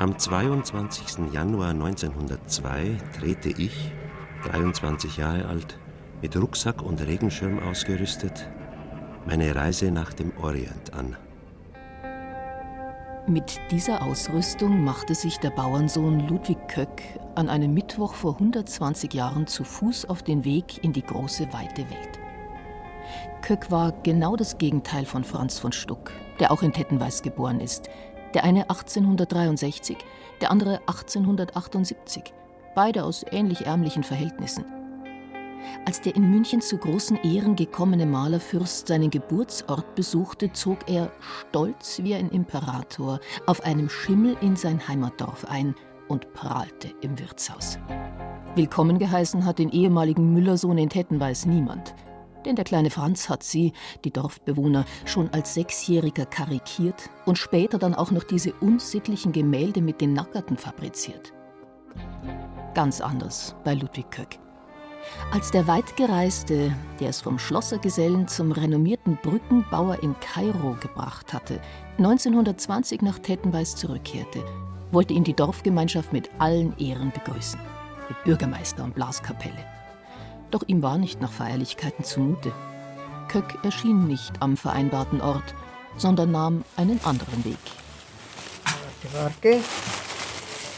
Am 22. Januar 1902 drehte ich, 23 Jahre alt, mit Rucksack und Regenschirm ausgerüstet, meine Reise nach dem Orient an. Mit dieser Ausrüstung machte sich der Bauernsohn Ludwig Köck an einem Mittwoch vor 120 Jahren zu Fuß auf den Weg in die große, weite Welt. Köck war genau das Gegenteil von Franz von Stuck, der auch in Tettenweiß geboren ist, der eine 1863, der andere 1878, beide aus ähnlich ärmlichen Verhältnissen. Als der in München zu großen Ehren gekommene Malerfürst seinen Geburtsort besuchte, zog er, stolz wie ein Imperator, auf einem Schimmel in sein Heimatdorf ein und prahlte im Wirtshaus. Willkommen geheißen hat den ehemaligen Müllersohn in Tettenweiß niemand – denn der kleine Franz hat sie, die Dorfbewohner, schon als Sechsjähriger karikiert und später dann auch noch diese unsittlichen Gemälde mit den Nackerten fabriziert. Ganz anders bei Ludwig Köck. Als der Weitgereiste, der es vom Schlossergesellen zum renommierten Brückenbauer in Kairo gebracht hatte, 1920 nach Tettenweiß zurückkehrte, wollte ihn die Dorfgemeinschaft mit allen Ehren begrüßen. Mit Bürgermeister und Blaskapelle. Doch ihm war nicht nach Feierlichkeiten zumute. Köck erschien nicht am vereinbarten Ort, sondern nahm einen anderen Weg. Warte, warte.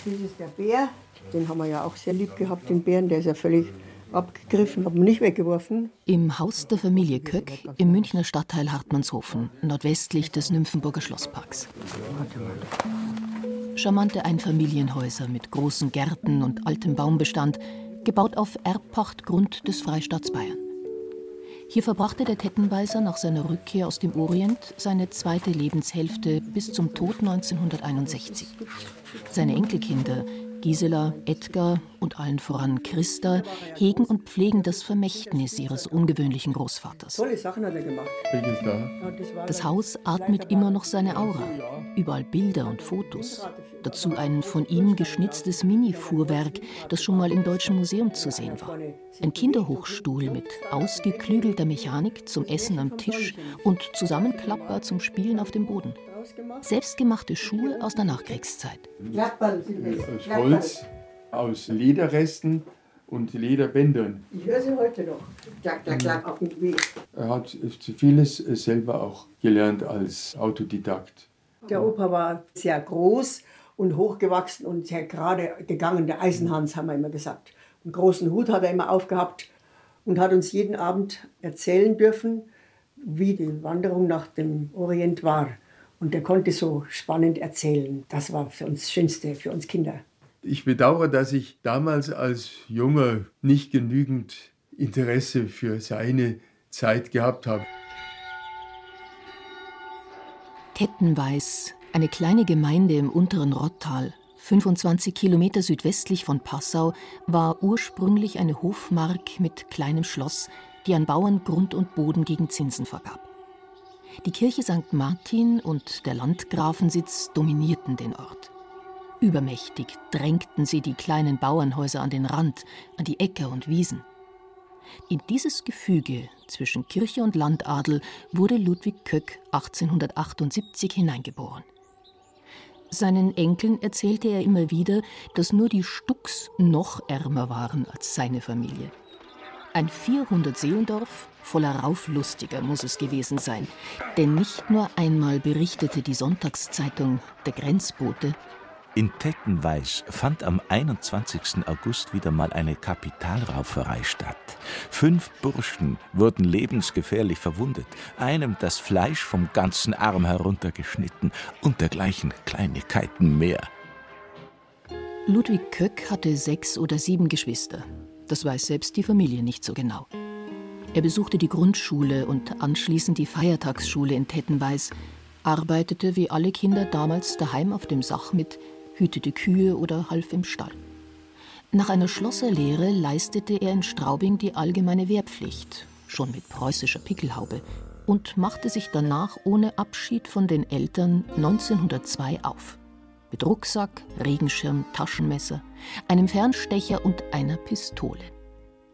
Das ist der Bär. Den haben wir ja auch sehr lieb gehabt, den Bären. Der ist ja völlig abgegriffen, haben wir nicht weggeworfen. Im Haus der Familie Köck im Münchner Stadtteil Hartmannshofen, nordwestlich des Nymphenburger Schlossparks. Charmante Einfamilienhäuser mit großen Gärten und altem Baumbestand gebaut auf Erbpachtgrund des Freistaats Bayern. Hier verbrachte der Tettenweiser nach seiner Rückkehr aus dem Orient seine zweite Lebenshälfte bis zum Tod 1961. Seine Enkelkinder Gisela, Edgar und allen voran Christa hegen und pflegen das Vermächtnis ihres ungewöhnlichen Großvaters. Tolle Sachen hat er gemacht. Das Haus atmet immer noch seine Aura. Überall Bilder und Fotos. Dazu ein von ihm geschnitztes Mini-Fuhrwerk, das schon mal im Deutschen Museum zu sehen war. Ein Kinderhochstuhl mit ausgeklügelter Mechanik zum Essen am Tisch und zusammenklappbar zum Spielen auf dem Boden. Selbstgemachte Schuhe aus der Nachkriegszeit. Aus Holz, aus Lederresten und Lederbändern. Ich höre sie heute noch. Klack, klack, klack auf dem Weg. Er hat vieles selber auch gelernt als Autodidakt. Der Opa war sehr groß und hochgewachsen und sehr gerade gegangen. Der Eisenhans, haben wir immer gesagt. Einen großen Hut hat er immer aufgehabt und hat uns jeden Abend erzählen dürfen, wie die Wanderung nach dem Orient war. Und er konnte so spannend erzählen. Das war für uns das Schönste, für uns Kinder. Ich bedauere, dass ich damals als Junger nicht genügend Interesse für seine Zeit gehabt habe. Tettenweiß, eine kleine Gemeinde im unteren Rottal, 25 Kilometer südwestlich von Passau, war ursprünglich eine Hofmark mit kleinem Schloss, die an Bauern Grund und Boden gegen Zinsen vergab. Die Kirche St. Martin und der Landgrafensitz dominierten den Ort. Übermächtig drängten sie die kleinen Bauernhäuser an den Rand, an die Äcker und Wiesen. In dieses Gefüge zwischen Kirche und Landadel wurde Ludwig Köck 1878 hineingeboren. Seinen Enkeln erzählte er immer wieder, dass nur die Stucks noch ärmer waren als seine Familie. Ein 400-Seelendorf voller Rauflustiger muss es gewesen sein. Denn nicht nur einmal berichtete die Sonntagszeitung Der Grenzbote, in Tettenweiß fand am 21. August wieder mal eine Kapitalrauferei statt. Fünf Burschen wurden lebensgefährlich verwundet, einem das Fleisch vom ganzen Arm heruntergeschnitten und dergleichen Kleinigkeiten mehr. Ludwig Köck hatte sechs oder sieben Geschwister. Das weiß selbst die Familie nicht so genau. Er besuchte die Grundschule und anschließend die Feiertagsschule in Tettenweiß, arbeitete wie alle Kinder damals daheim auf dem Sach mit, hütete Kühe oder half im Stall. Nach einer Schlosserlehre leistete er in Straubing die allgemeine Wehrpflicht, schon mit preußischer Pickelhaube, und machte sich danach ohne Abschied von den Eltern 1902 auf mit Rucksack, Regenschirm, Taschenmesser, einem Fernstecher und einer Pistole.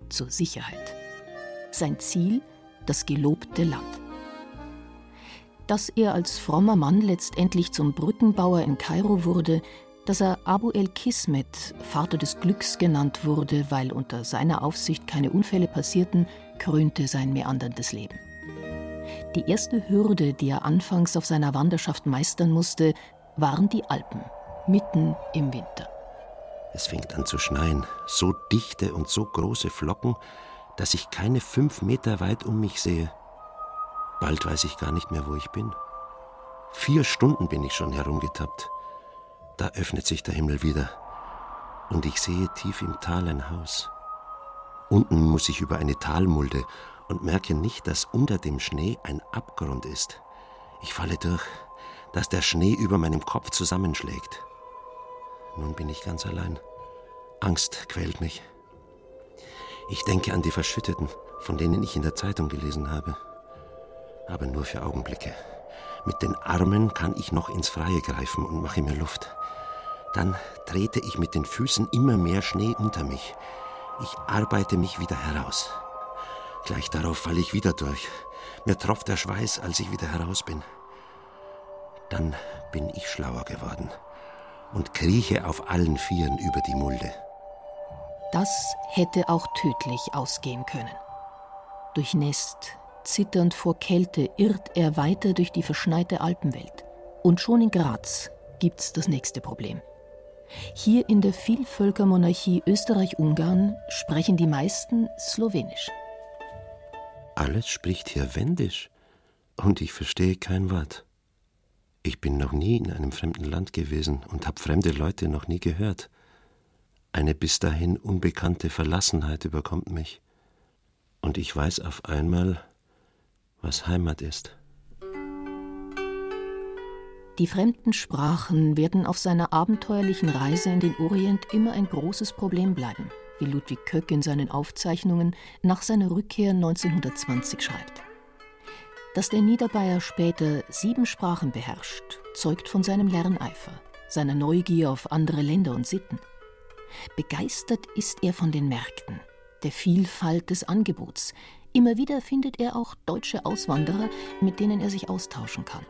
Zur Sicherheit. Sein Ziel das gelobte Land. Dass er als frommer Mann letztendlich zum Brückenbauer in Kairo wurde, Dass er Abu el-Kismet, Vater des Glücks genannt wurde, weil unter seiner Aufsicht keine Unfälle passierten, krönte sein meanderndes Leben. Die erste Hürde, die er anfangs auf seiner Wanderschaft meistern musste, waren die Alpen, mitten im Winter. Es fängt an zu schneien, so dichte und so große Flocken, dass ich keine fünf Meter weit um mich sehe. Bald weiß ich gar nicht mehr, wo ich bin. Vier Stunden bin ich schon herumgetappt. Da öffnet sich der Himmel wieder und ich sehe tief im Tal ein Haus. Unten muss ich über eine Talmulde und merke nicht, dass unter dem Schnee ein Abgrund ist. Ich falle durch, dass der Schnee über meinem Kopf zusammenschlägt. Nun bin ich ganz allein. Angst quält mich. Ich denke an die Verschütteten, von denen ich in der Zeitung gelesen habe. Aber nur für Augenblicke. Mit den Armen kann ich noch ins Freie greifen und mache mir Luft. Dann trete ich mit den Füßen immer mehr Schnee unter mich. Ich arbeite mich wieder heraus. Gleich darauf falle ich wieder durch. Mir tropft der Schweiß, als ich wieder heraus bin. Dann bin ich schlauer geworden und krieche auf allen Vieren über die Mulde. Das hätte auch tödlich ausgehen können. Durchnässt, zitternd vor Kälte, irrt er weiter durch die verschneite Alpenwelt. Und schon in Graz gibt's das nächste Problem. Hier in der Vielvölkermonarchie Österreich-Ungarn sprechen die meisten Slowenisch. Alles spricht hier Wendisch und ich verstehe kein Wort. Ich bin noch nie in einem fremden Land gewesen und habe fremde Leute noch nie gehört. Eine bis dahin unbekannte Verlassenheit überkommt mich. Und ich weiß auf einmal, was Heimat ist. Die fremden Sprachen werden auf seiner abenteuerlichen Reise in den Orient immer ein großes Problem bleiben, wie Ludwig Köck in seinen Aufzeichnungen nach seiner Rückkehr 1920 schreibt. Dass der Niederbayer später sieben Sprachen beherrscht, zeugt von seinem Lerneifer, seiner Neugier auf andere Länder und Sitten. Begeistert ist er von den Märkten, der Vielfalt des Angebots. Immer wieder findet er auch deutsche Auswanderer, mit denen er sich austauschen kann.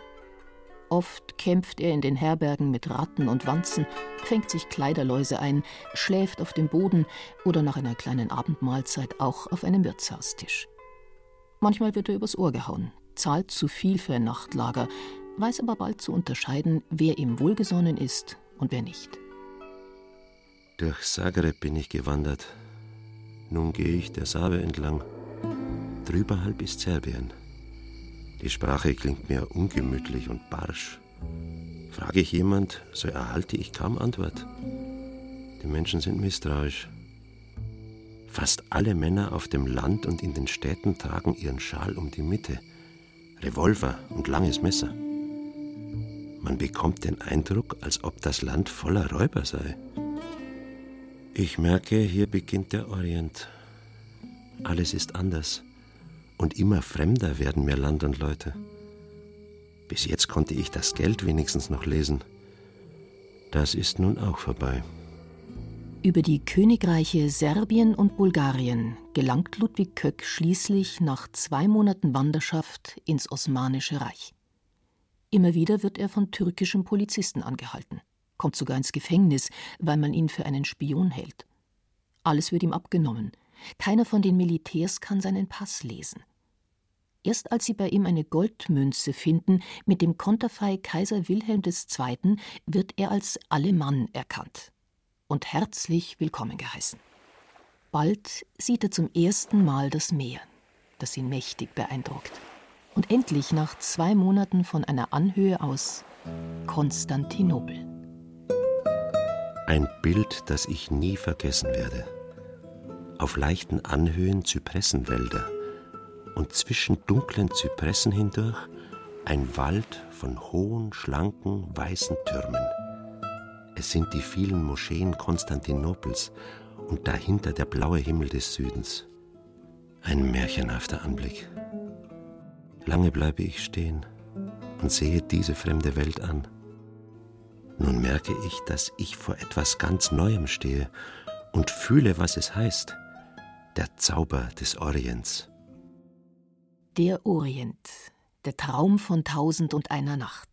Oft kämpft er in den Herbergen mit Ratten und Wanzen, fängt sich Kleiderläuse ein, schläft auf dem Boden oder nach einer kleinen Abendmahlzeit auch auf einem Wirtshaustisch. Manchmal wird er übers Ohr gehauen, zahlt zu viel für ein Nachtlager, weiß aber bald zu unterscheiden, wer ihm wohlgesonnen ist und wer nicht. Durch Zagreb bin ich gewandert. Nun gehe ich der Save entlang. Drüberhalb ist Serbien. Die Sprache klingt mir ungemütlich und barsch. Frage ich jemand, so erhalte ich kaum Antwort. Die Menschen sind misstrauisch. Fast alle Männer auf dem Land und in den Städten tragen ihren Schal um die Mitte, Revolver und langes Messer. Man bekommt den Eindruck, als ob das Land voller Räuber sei. Ich merke, hier beginnt der Orient. Alles ist anders und immer fremder werden mir Land und Leute. Bis jetzt konnte ich das Geld wenigstens noch lesen. Das ist nun auch vorbei. Über die Königreiche Serbien und Bulgarien gelangt Ludwig Köck schließlich nach zwei Monaten Wanderschaft ins Osmanische Reich. Immer wieder wird er von türkischen Polizisten angehalten, kommt sogar ins Gefängnis, weil man ihn für einen Spion hält. Alles wird ihm abgenommen, keiner von den Militärs kann seinen Pass lesen. Erst als sie bei ihm eine Goldmünze finden mit dem Konterfei Kaiser Wilhelm II., wird er als Alemann erkannt und herzlich willkommen geheißen. Bald sieht er zum ersten Mal das Meer, das ihn mächtig beeindruckt. Und endlich nach zwei Monaten von einer Anhöhe aus Konstantinopel. Ein Bild, das ich nie vergessen werde auf leichten Anhöhen Zypressenwälder und zwischen dunklen Zypressen hindurch ein Wald von hohen, schlanken, weißen Türmen. Es sind die vielen Moscheen Konstantinopels und dahinter der blaue Himmel des Südens. Ein märchenhafter Anblick. Lange bleibe ich stehen und sehe diese fremde Welt an. Nun merke ich, dass ich vor etwas ganz Neuem stehe und fühle, was es heißt, der Zauber des Orients. Der Orient, der Traum von tausend und einer Nacht.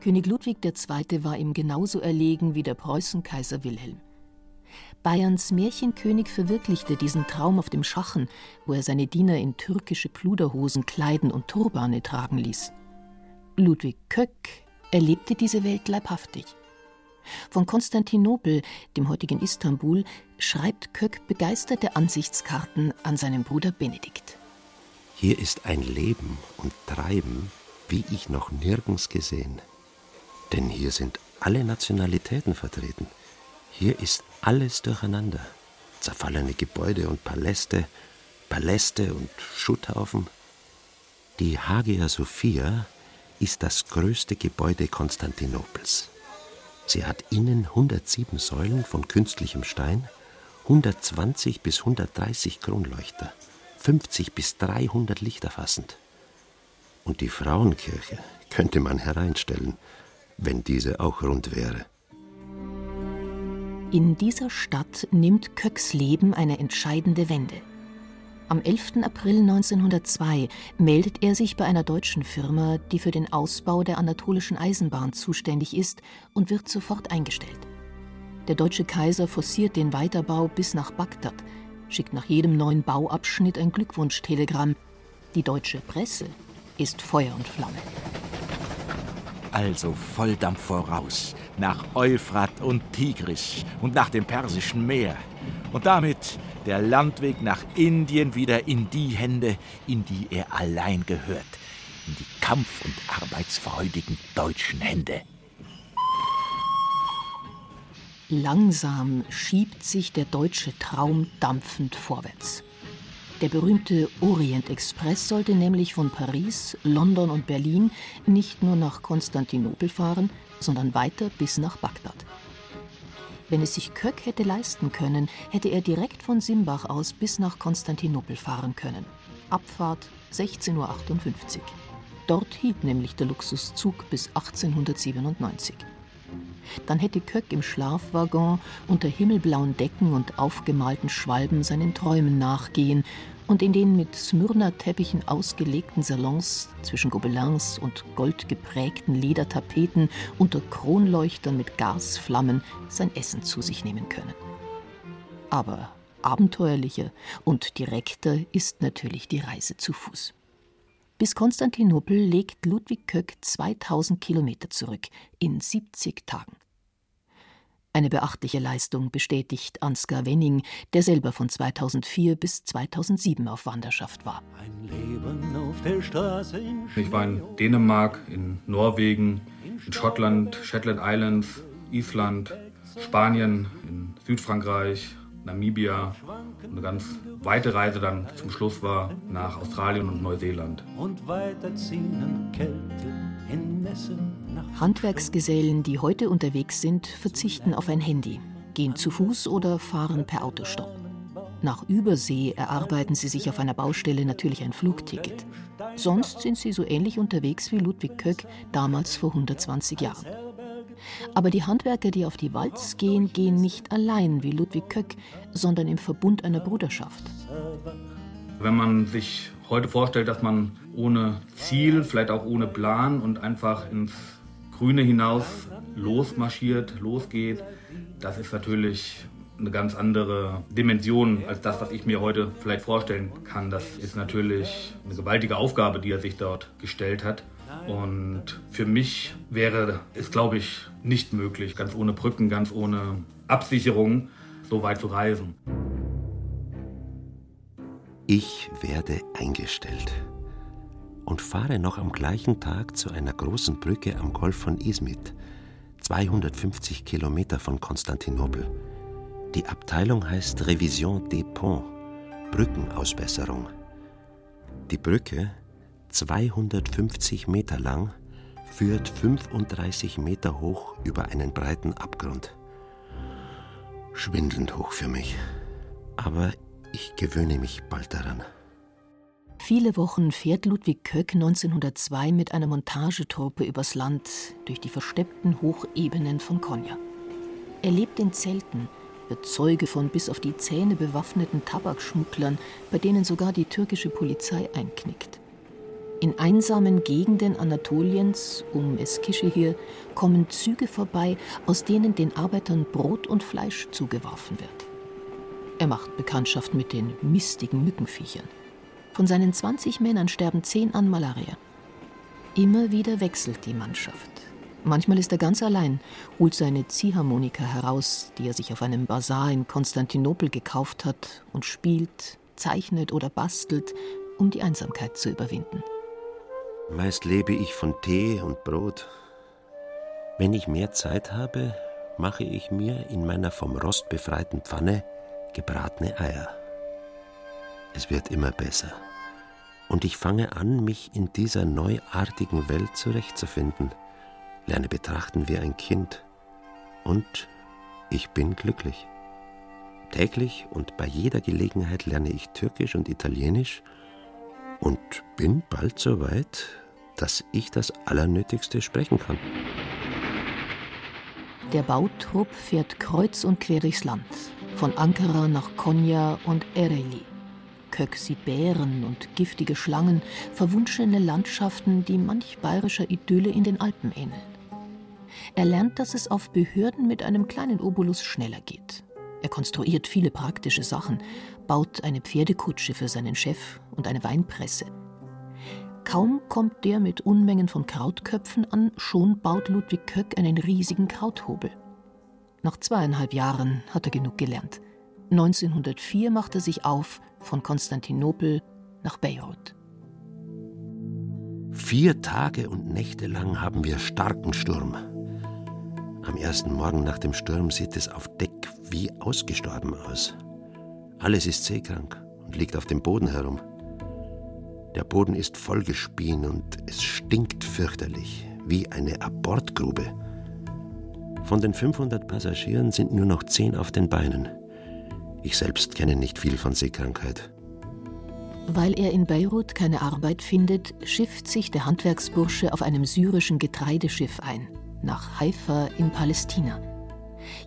König Ludwig II. war ihm genauso erlegen wie der Preußenkaiser Wilhelm. Bayerns Märchenkönig verwirklichte diesen Traum auf dem Schachen, wo er seine Diener in türkische Pluderhosen kleiden und Turbane tragen ließ. Ludwig Köck erlebte diese Welt leibhaftig. Von Konstantinopel, dem heutigen Istanbul, schreibt Köck begeisterte Ansichtskarten an seinen Bruder Benedikt. Hier ist ein Leben und Treiben, wie ich noch nirgends gesehen. Denn hier sind alle Nationalitäten vertreten. Hier ist alles durcheinander. Zerfallene Gebäude und Paläste, Paläste und Schutthaufen. Die Hagia Sophia ist das größte Gebäude Konstantinopels. Sie hat innen 107 Säulen von künstlichem Stein, 120 bis 130 Kronleuchter, 50 bis 300 Lichter fassend. Und die Frauenkirche könnte man hereinstellen, wenn diese auch rund wäre. In dieser Stadt nimmt Köcks Leben eine entscheidende Wende. Am 11. April 1902 meldet er sich bei einer deutschen Firma, die für den Ausbau der anatolischen Eisenbahn zuständig ist, und wird sofort eingestellt. Der deutsche Kaiser forciert den Weiterbau bis nach Bagdad, schickt nach jedem neuen Bauabschnitt ein Glückwunschtelegramm. Die deutsche Presse ist Feuer und Flamme. Also Volldampf voraus, nach Euphrat und Tigris und nach dem Persischen Meer. Und damit der Landweg nach Indien wieder in die Hände, in die er allein gehört, in die kampf- und arbeitsfreudigen deutschen Hände. Langsam schiebt sich der deutsche Traum dampfend vorwärts. Der berühmte Orient Express sollte nämlich von Paris, London und Berlin nicht nur nach Konstantinopel fahren, sondern weiter bis nach Bagdad. Wenn es sich Köck hätte leisten können, hätte er direkt von Simbach aus bis nach Konstantinopel fahren können. Abfahrt 16.58 Uhr. Dort hielt nämlich der Luxuszug bis 1897. Dann hätte Köck im Schlafwaggon unter himmelblauen Decken und aufgemalten Schwalben seinen Träumen nachgehen und in den mit Smyrna-Teppichen ausgelegten Salons zwischen Gobelins und goldgeprägten Ledertapeten unter Kronleuchtern mit Gasflammen sein Essen zu sich nehmen können. Aber abenteuerlicher und direkter ist natürlich die Reise zu Fuß. Bis Konstantinopel legt Ludwig Köck 2000 Kilometer zurück in 70 Tagen. Eine beachtliche Leistung bestätigt Ansgar Wenning, der selber von 2004 bis 2007 auf Wanderschaft war. Ich war in Dänemark, in Norwegen, in Schottland, Shetland Islands, Island, Spanien, in Südfrankreich, Namibia. Eine ganz weite Reise dann zum Schluss war nach Australien und Neuseeland. Und weiterziehen Kälte in Messen Handwerksgesellen, die heute unterwegs sind, verzichten auf ein Handy, gehen zu Fuß oder fahren per Autostopp. Nach Übersee erarbeiten sie sich auf einer Baustelle natürlich ein Flugticket. Sonst sind sie so ähnlich unterwegs wie Ludwig Köck damals vor 120 Jahren. Aber die Handwerker, die auf die Walz gehen, gehen nicht allein wie Ludwig Köck, sondern im Verbund einer Bruderschaft. Wenn man sich heute vorstellt, dass man ohne Ziel, vielleicht auch ohne Plan und einfach ins Grüne hinaus losmarschiert, losgeht, das ist natürlich eine ganz andere Dimension als das, was ich mir heute vielleicht vorstellen kann. Das ist natürlich eine gewaltige Aufgabe, die er sich dort gestellt hat. Und für mich wäre es, glaube ich, nicht möglich, ganz ohne Brücken, ganz ohne Absicherung so weit zu reisen. Ich werde eingestellt und fahre noch am gleichen Tag zu einer großen Brücke am Golf von Izmit, 250 Kilometer von Konstantinopel. Die Abteilung heißt Revision des Ponts, Brückenausbesserung. Die Brücke, 250 Meter lang, führt 35 Meter hoch über einen breiten Abgrund. Schwindelnd hoch für mich. Aber ich gewöhne mich bald daran. Viele Wochen fährt Ludwig Köck 1902 mit einer Montagetruppe übers Land durch die versteppten Hochebenen von Konya. Er lebt in Zelten, wird Zeuge von bis auf die Zähne bewaffneten Tabakschmugglern, bei denen sogar die türkische Polizei einknickt. In einsamen Gegenden Anatoliens, um Eskişehir, kommen Züge vorbei, aus denen den Arbeitern Brot und Fleisch zugeworfen wird. Er macht Bekanntschaft mit den mistigen Mückenviechern. Von seinen 20 Männern sterben 10 an Malaria. Immer wieder wechselt die Mannschaft. Manchmal ist er ganz allein, holt seine Ziehharmonika heraus, die er sich auf einem Bazar in Konstantinopel gekauft hat, und spielt, zeichnet oder bastelt, um die Einsamkeit zu überwinden. Meist lebe ich von Tee und Brot. Wenn ich mehr Zeit habe, mache ich mir in meiner vom Rost befreiten Pfanne gebratene Eier. Es wird immer besser. Und ich fange an, mich in dieser neuartigen Welt zurechtzufinden, lerne betrachten wie ein Kind. Und ich bin glücklich. Täglich und bei jeder Gelegenheit lerne ich Türkisch und Italienisch und bin bald so weit, dass ich das Allernötigste sprechen kann. Der Bautrupp fährt kreuz und quer durchs Land, von Ankara nach Konya und Ereğli. Köck sieht Bären und giftige Schlangen, verwunschene Landschaften, die manch bayerischer Idylle in den Alpen ähneln. Er lernt, dass es auf Behörden mit einem kleinen Obolus schneller geht. Er konstruiert viele praktische Sachen, baut eine Pferdekutsche für seinen Chef und eine Weinpresse. Kaum kommt der mit Unmengen von Krautköpfen an, schon baut Ludwig Köck einen riesigen Krauthobel. Nach zweieinhalb Jahren hat er genug gelernt. 1904 macht er sich auf von Konstantinopel nach Beirut. Vier Tage und Nächte lang haben wir starken Sturm. Am ersten Morgen nach dem Sturm sieht es auf Deck wie ausgestorben aus. Alles ist seekrank und liegt auf dem Boden herum. Der Boden ist vollgespien und es stinkt fürchterlich, wie eine Abortgrube. Von den 500 Passagieren sind nur noch 10 auf den Beinen. Ich selbst kenne nicht viel von Seekrankheit. Weil er in Beirut keine Arbeit findet, schifft sich der Handwerksbursche auf einem syrischen Getreideschiff ein, nach Haifa in Palästina.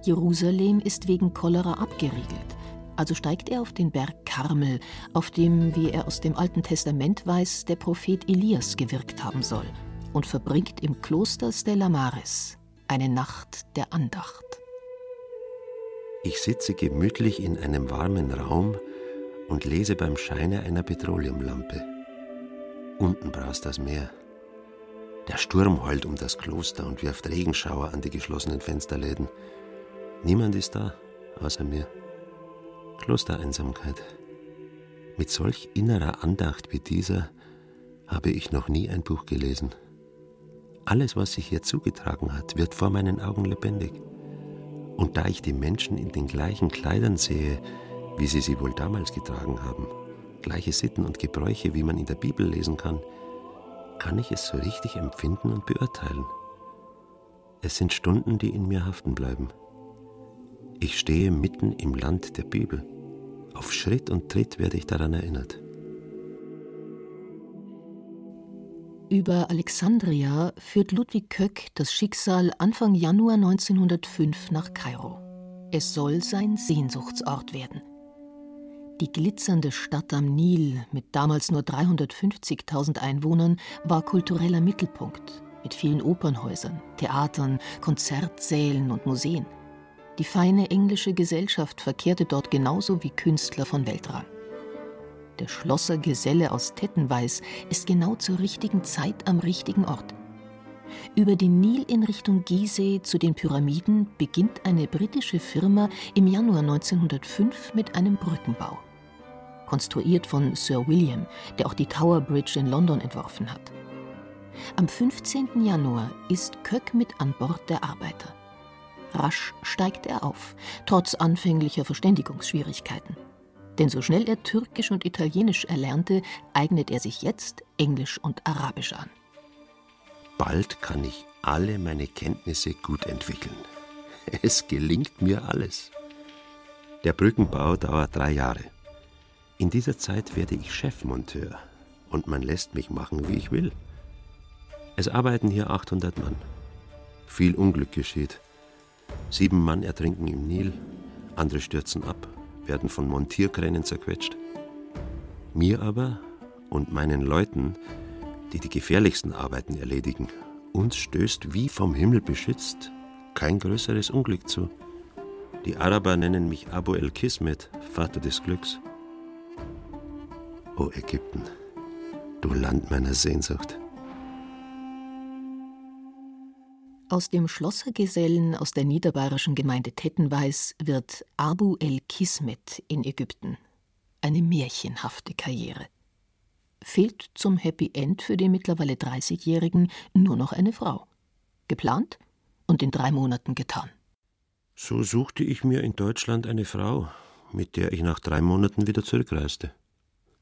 Jerusalem ist wegen Cholera abgeriegelt. Also steigt er auf den Berg Karmel, auf dem, wie er aus dem Alten Testament weiß, der Prophet Elias gewirkt haben soll, und verbringt im Kloster Stella Maris eine Nacht der Andacht. Ich sitze gemütlich in einem warmen Raum und lese beim Scheine einer Petroleumlampe. Unten braust das Meer. Der Sturm heult um das Kloster und wirft Regenschauer an die geschlossenen Fensterläden. Niemand ist da, außer mir. Klostereinsamkeit. Mit solch innerer Andacht wie dieser habe ich noch nie ein Buch gelesen. Alles, was sich hier zugetragen hat, wird vor meinen Augen lebendig. Und da ich die Menschen in den gleichen Kleidern sehe, wie sie sie wohl damals getragen haben, gleiche Sitten und Gebräuche, wie man in der Bibel lesen kann, kann ich es so richtig empfinden und beurteilen. Es sind Stunden, die in mir haften bleiben. Ich stehe mitten im Land der Bibel. Auf Schritt und Tritt werde ich daran erinnert. Über Alexandria führt Ludwig Köck das Schicksal Anfang Januar 1905 nach Kairo. Es soll sein Sehnsuchtsort werden. Die glitzernde Stadt am Nil mit damals nur 350.000 Einwohnern war kultureller Mittelpunkt mit vielen Opernhäusern, Theatern, Konzertsälen und Museen. Die feine englische Gesellschaft verkehrte dort genauso wie Künstler von Weltrang. Der Schlosser Geselle aus Tettenweiß ist genau zur richtigen Zeit am richtigen Ort. Über den Nil in Richtung Gizeh zu den Pyramiden beginnt eine britische Firma im Januar 1905 mit einem Brückenbau. Konstruiert von Sir William, der auch die Tower Bridge in London entworfen hat. Am 15. Januar ist Köck mit an Bord der Arbeiter. Rasch steigt er auf, trotz anfänglicher Verständigungsschwierigkeiten. Denn so schnell er Türkisch und Italienisch erlernte, eignet er sich jetzt Englisch und Arabisch an. Bald kann ich alle meine Kenntnisse gut entwickeln. Es gelingt mir alles. Der Brückenbau dauert drei Jahre. In dieser Zeit werde ich Chefmonteur und man lässt mich machen, wie ich will. Es arbeiten hier 800 Mann. Viel Unglück geschieht. Sieben Mann ertrinken im Nil, andere stürzen ab, werden von Montierkränen zerquetscht. Mir aber und meinen Leuten, die die gefährlichsten Arbeiten erledigen. Uns stößt wie vom Himmel beschützt kein größeres Unglück zu. Die Araber nennen mich Abu el-Kismet, Vater des Glücks. O Ägypten, du Land meiner Sehnsucht. Aus dem Schlossergesellen aus der niederbayerischen Gemeinde Tettenweiß wird Abu el-Kismet in Ägypten. Eine märchenhafte Karriere. Fehlt zum Happy End für den mittlerweile 30-Jährigen nur noch eine Frau. Geplant und in drei Monaten getan. So suchte ich mir in Deutschland eine Frau, mit der ich nach drei Monaten wieder zurückreiste.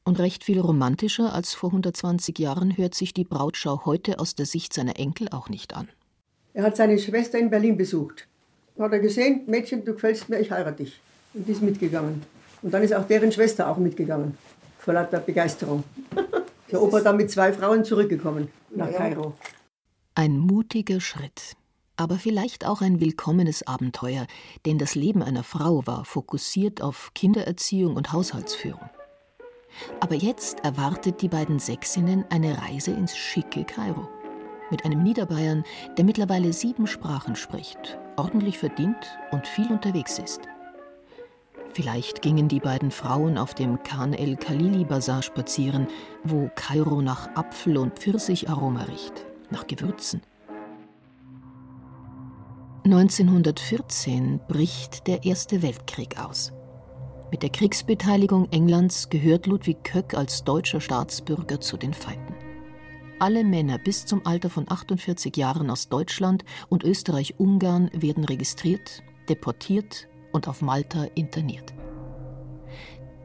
Und recht viel romantischer als vor 120 Jahren hört sich die Brautschau heute aus der Sicht seiner Enkel auch nicht an. Er hat seine Schwester in Berlin besucht. Da hat er gesehen, Mädchen, du gefällst mir, ich heirate dich. Und die ist mitgegangen. Und dann ist auch deren Schwester auch mitgegangen. Vor lauter Begeisterung. Der Opa dann mit zwei Frauen zurückgekommen nach Kairo. Ein mutiger Schritt. Aber vielleicht auch ein willkommenes Abenteuer, denn das Leben einer Frau war fokussiert auf Kindererziehung und Haushaltsführung. Aber jetzt erwartet die beiden Sächsinnen eine Reise ins schicke Kairo mit einem Niederbayern, der mittlerweile sieben Sprachen spricht, ordentlich verdient und viel unterwegs ist. Vielleicht gingen die beiden Frauen auf dem Khan el Khalili Bazar spazieren, wo Kairo nach Apfel- und Pfirsicharoma riecht, nach Gewürzen. 1914 bricht der Erste Weltkrieg aus. Mit der Kriegsbeteiligung Englands gehört Ludwig Köck als deutscher Staatsbürger zu den Feinden alle Männer bis zum Alter von 48 Jahren aus Deutschland und Österreich-Ungarn werden registriert, deportiert und auf Malta interniert.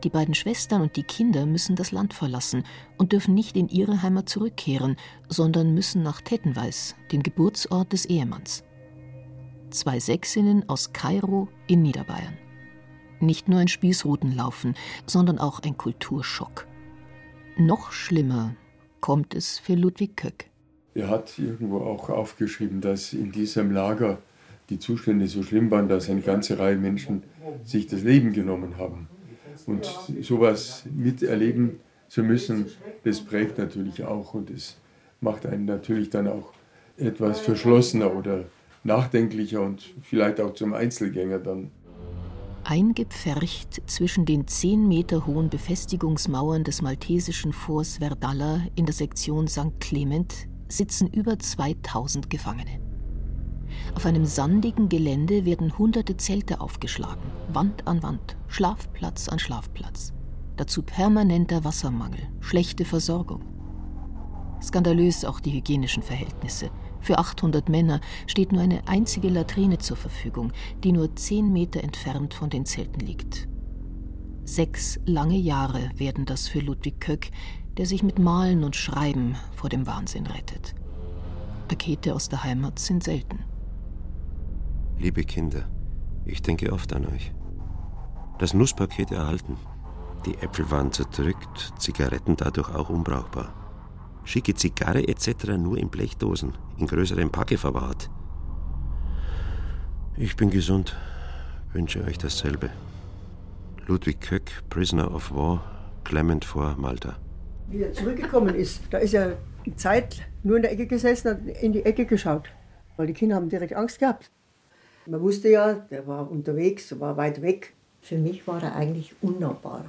Die beiden Schwestern und die Kinder müssen das Land verlassen und dürfen nicht in ihre Heimat zurückkehren, sondern müssen nach Tettenweiß, den Geburtsort des Ehemanns. Zwei Sächsinnen aus Kairo in Niederbayern. Nicht nur ein Spießrutenlaufen, sondern auch ein Kulturschock. Noch schlimmer kommt es für Ludwig Köck. Er hat irgendwo auch aufgeschrieben, dass in diesem Lager die Zustände so schlimm waren, dass eine ganze Reihe Menschen sich das Leben genommen haben. Und sowas miterleben zu müssen, das prägt natürlich auch und es macht einen natürlich dann auch etwas verschlossener oder nachdenklicher und vielleicht auch zum Einzelgänger dann eingepfercht zwischen den zehn Meter hohen Befestigungsmauern des maltesischen Forts Verdalla in der Sektion St. Clement sitzen über 2000 Gefangene. Auf einem sandigen Gelände werden hunderte Zelte aufgeschlagen, Wand an Wand, Schlafplatz an Schlafplatz. Dazu permanenter Wassermangel, schlechte Versorgung. Skandalös auch die hygienischen Verhältnisse. Für 800 Männer steht nur eine einzige Latrine zur Verfügung, die nur 10 Meter entfernt von den Zelten liegt. Sechs lange Jahre werden das für Ludwig Köck, der sich mit Malen und Schreiben vor dem Wahnsinn rettet. Pakete aus der Heimat sind selten. Liebe Kinder, ich denke oft an euch. Das Nusspaket erhalten. Die Äpfel waren zerdrückt, Zigaretten dadurch auch unbrauchbar schicke Zigarre etc. nur in Blechdosen, in größeren Packe verwahrt. Ich bin gesund, wünsche euch dasselbe. Ludwig Köck, Prisoner of War, Clement vor Malta. Wie er zurückgekommen ist, da ist er die Zeit nur in der Ecke gesessen und in die Ecke geschaut. Weil die Kinder haben direkt Angst gehabt. Man wusste ja, der war unterwegs, war weit weg. Für mich war er eigentlich unnahbar.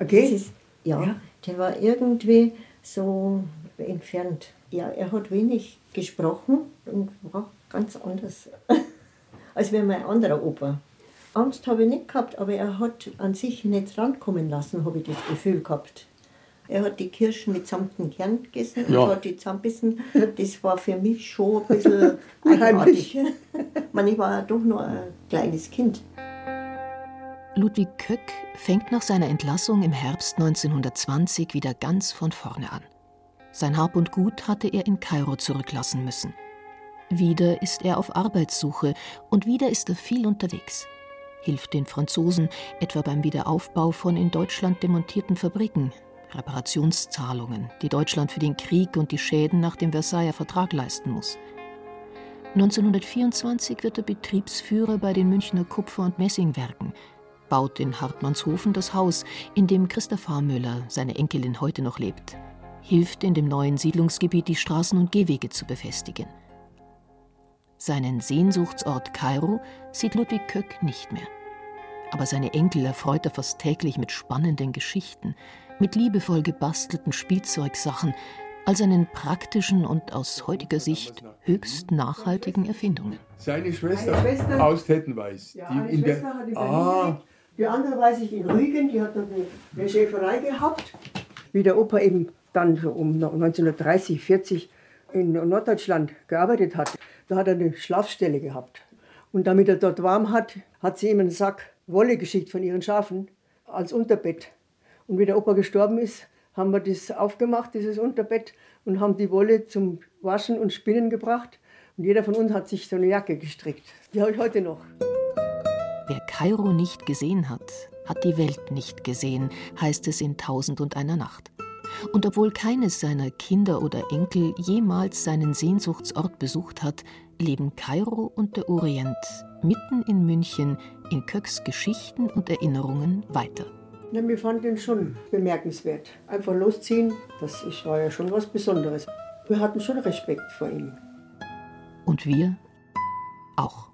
Okay? Ist, ja, ja, der war irgendwie so entfernt. Ja, er hat wenig gesprochen und war ganz anders als wenn mein anderer Opa. Angst habe ich nicht gehabt, aber er hat an sich nicht rankommen lassen, habe ich das Gefühl gehabt. Er hat die Kirschen mit samten Kern gegessen ja. und hat die zusammenbissen. Das war für mich schon ein bisschen eigenartig. ich war doch nur ein kleines Kind. Ludwig Köck fängt nach seiner Entlassung im Herbst 1920 wieder ganz von vorne an. Sein Hab und Gut hatte er in Kairo zurücklassen müssen. Wieder ist er auf Arbeitssuche und wieder ist er viel unterwegs. Hilft den Franzosen etwa beim Wiederaufbau von in Deutschland demontierten Fabriken, Reparationszahlungen, die Deutschland für den Krieg und die Schäden nach dem Versailler Vertrag leisten muss. 1924 wird er Betriebsführer bei den Münchner Kupfer- und Messingwerken, baut in Hartmannshofen das Haus, in dem Christa Fahrmüller, seine Enkelin, heute noch lebt. hilft in dem neuen Siedlungsgebiet die Straßen und Gehwege zu befestigen. Seinen Sehnsuchtsort Kairo sieht Ludwig Köck nicht mehr. Aber seine Enkel erfreut er fast täglich mit spannenden Geschichten, mit liebevoll gebastelten Spielzeugsachen, als einen praktischen und aus heutiger Sicht höchst nachhaltigen Erfindungen. Seine Schwester, Schwester aus Tettenweiß. Ja, die in Schwester der, hat die, ah. Die andere weiß ich in Rügen, die hat eine Schäferei gehabt. Wie der Opa eben dann so um 1930, 40 in Norddeutschland gearbeitet hat, da hat er eine Schlafstelle gehabt. Und damit er dort warm hat, hat sie ihm einen Sack Wolle geschickt von ihren Schafen als Unterbett. Und wie der Opa gestorben ist, haben wir das aufgemacht, dieses Unterbett, und haben die Wolle zum Waschen und Spinnen gebracht. Und jeder von uns hat sich so eine Jacke gestrickt. Die habe ich heute noch. Wer Kairo nicht gesehen hat, hat die Welt nicht gesehen, heißt es in Tausend und einer Nacht. Und obwohl keines seiner Kinder oder Enkel jemals seinen Sehnsuchtsort besucht hat, leben Kairo und der Orient mitten in München in Köcks Geschichten und Erinnerungen weiter. Ja, wir fanden ihn schon bemerkenswert. Einfach losziehen, das war ja schon was Besonderes. Wir hatten schon Respekt vor ihm. Und wir auch.